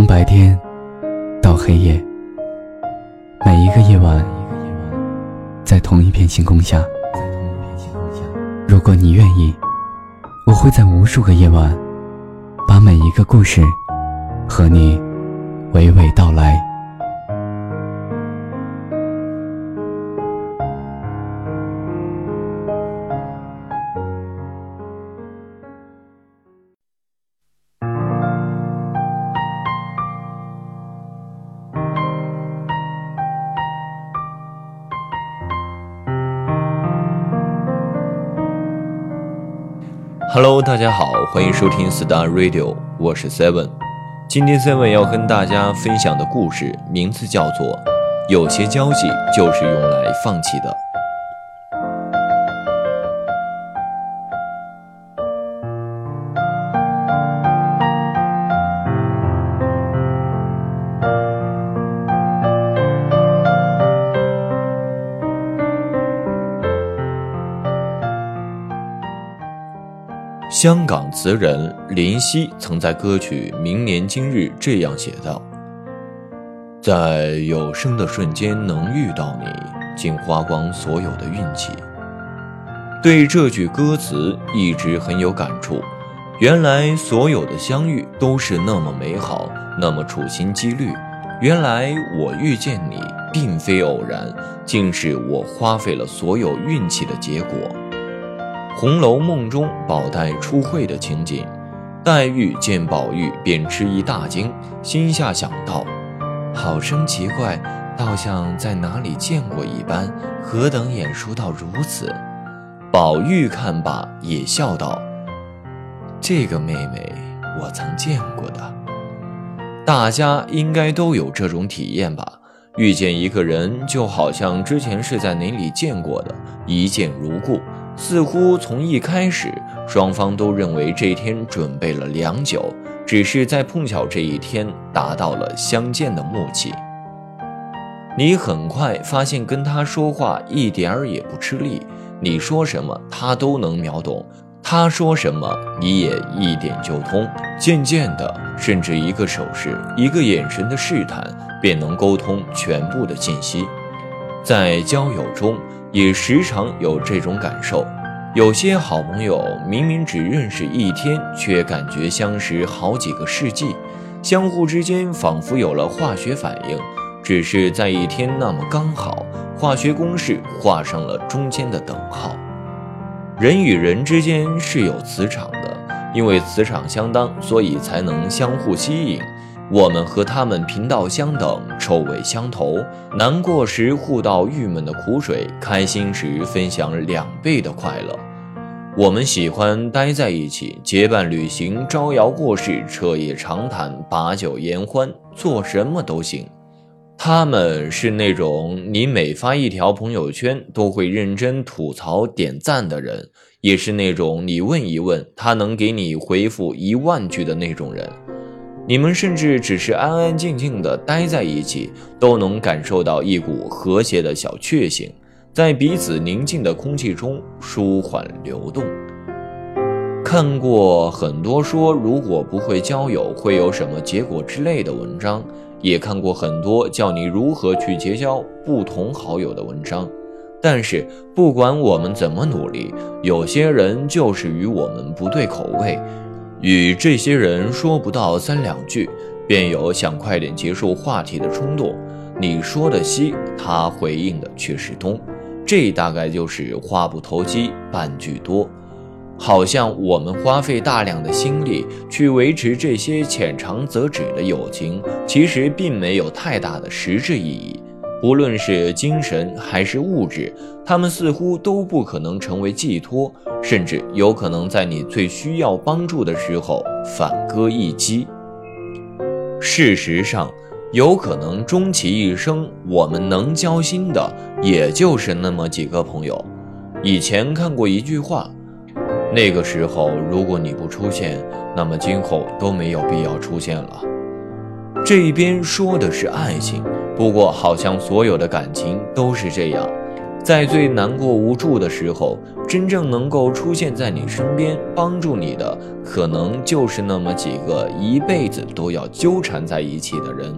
从白天到黑夜，每一个夜晚，在同一片星空下。如果你愿意，我会在无数个夜晚，把每一个故事和你娓娓道来。Hello，大家好，欢迎收听 Star Radio，我是 Seven。今天 Seven 要跟大家分享的故事名字叫做《有些交集就是用来放弃的》。香港词人林夕曾在歌曲《明年今日》这样写道：“在有生的瞬间能遇到你，竟花光所有的运气。”对这句歌词一直很有感触。原来所有的相遇都是那么美好，那么处心积虑。原来我遇见你并非偶然，竟是我花费了所有运气的结果。《红楼梦》中宝黛初会的情景，黛玉见宝玉便吃一大惊，心下想到：好生奇怪，倒像在哪里见过一般，何等眼熟到如此？宝玉看罢也笑道：“这个妹妹我曾见过的。”大家应该都有这种体验吧？遇见一个人，就好像之前是在哪里见过的，一见如故。似乎从一开始，双方都认为这天准备了良久，只是在碰巧这一天达到了相见的默契。你很快发现跟他说话一点儿也不吃力，你说什么他都能秒懂，他说什么你也一点就通。渐渐的，甚至一个手势、一个眼神的试探，便能沟通全部的信息。在交友中。也时常有这种感受，有些好朋友明明只认识一天，却感觉相识好几个世纪，相互之间仿佛有了化学反应，只是在一天那么刚好，化学公式画上了中间的等号。人与人之间是有磁场的，因为磁场相当，所以才能相互吸引。我们和他们频道相等，臭味相投。难过时互道郁闷的苦水，开心时分享两倍的快乐。我们喜欢待在一起，结伴旅行，招摇过市，彻夜长谈，把酒言欢，做什么都行。他们是那种你每发一条朋友圈都会认真吐槽点赞的人，也是那种你问一问他能给你回复一万句的那种人。你们甚至只是安安静静的待在一起，都能感受到一股和谐的小确幸，在彼此宁静的空气中舒缓流动。看过很多说如果不会交友会有什么结果之类的文章，也看过很多教你如何去结交不同好友的文章，但是不管我们怎么努力，有些人就是与我们不对口味。与这些人说不到三两句，便有想快点结束话题的冲动。你说的西，他回应的却是东，这大概就是话不投机半句多。好像我们花费大量的心力去维持这些浅尝辄止的友情，其实并没有太大的实质意义。无论是精神还是物质，他们似乎都不可能成为寄托，甚至有可能在你最需要帮助的时候反戈一击。事实上，有可能终其一生，我们能交心的也就是那么几个朋友。以前看过一句话，那个时候如果你不出现，那么今后都没有必要出现了。这一边说的是爱情。不过，好像所有的感情都是这样，在最难过无助的时候，真正能够出现在你身边帮助你的，可能就是那么几个一辈子都要纠缠在一起的人。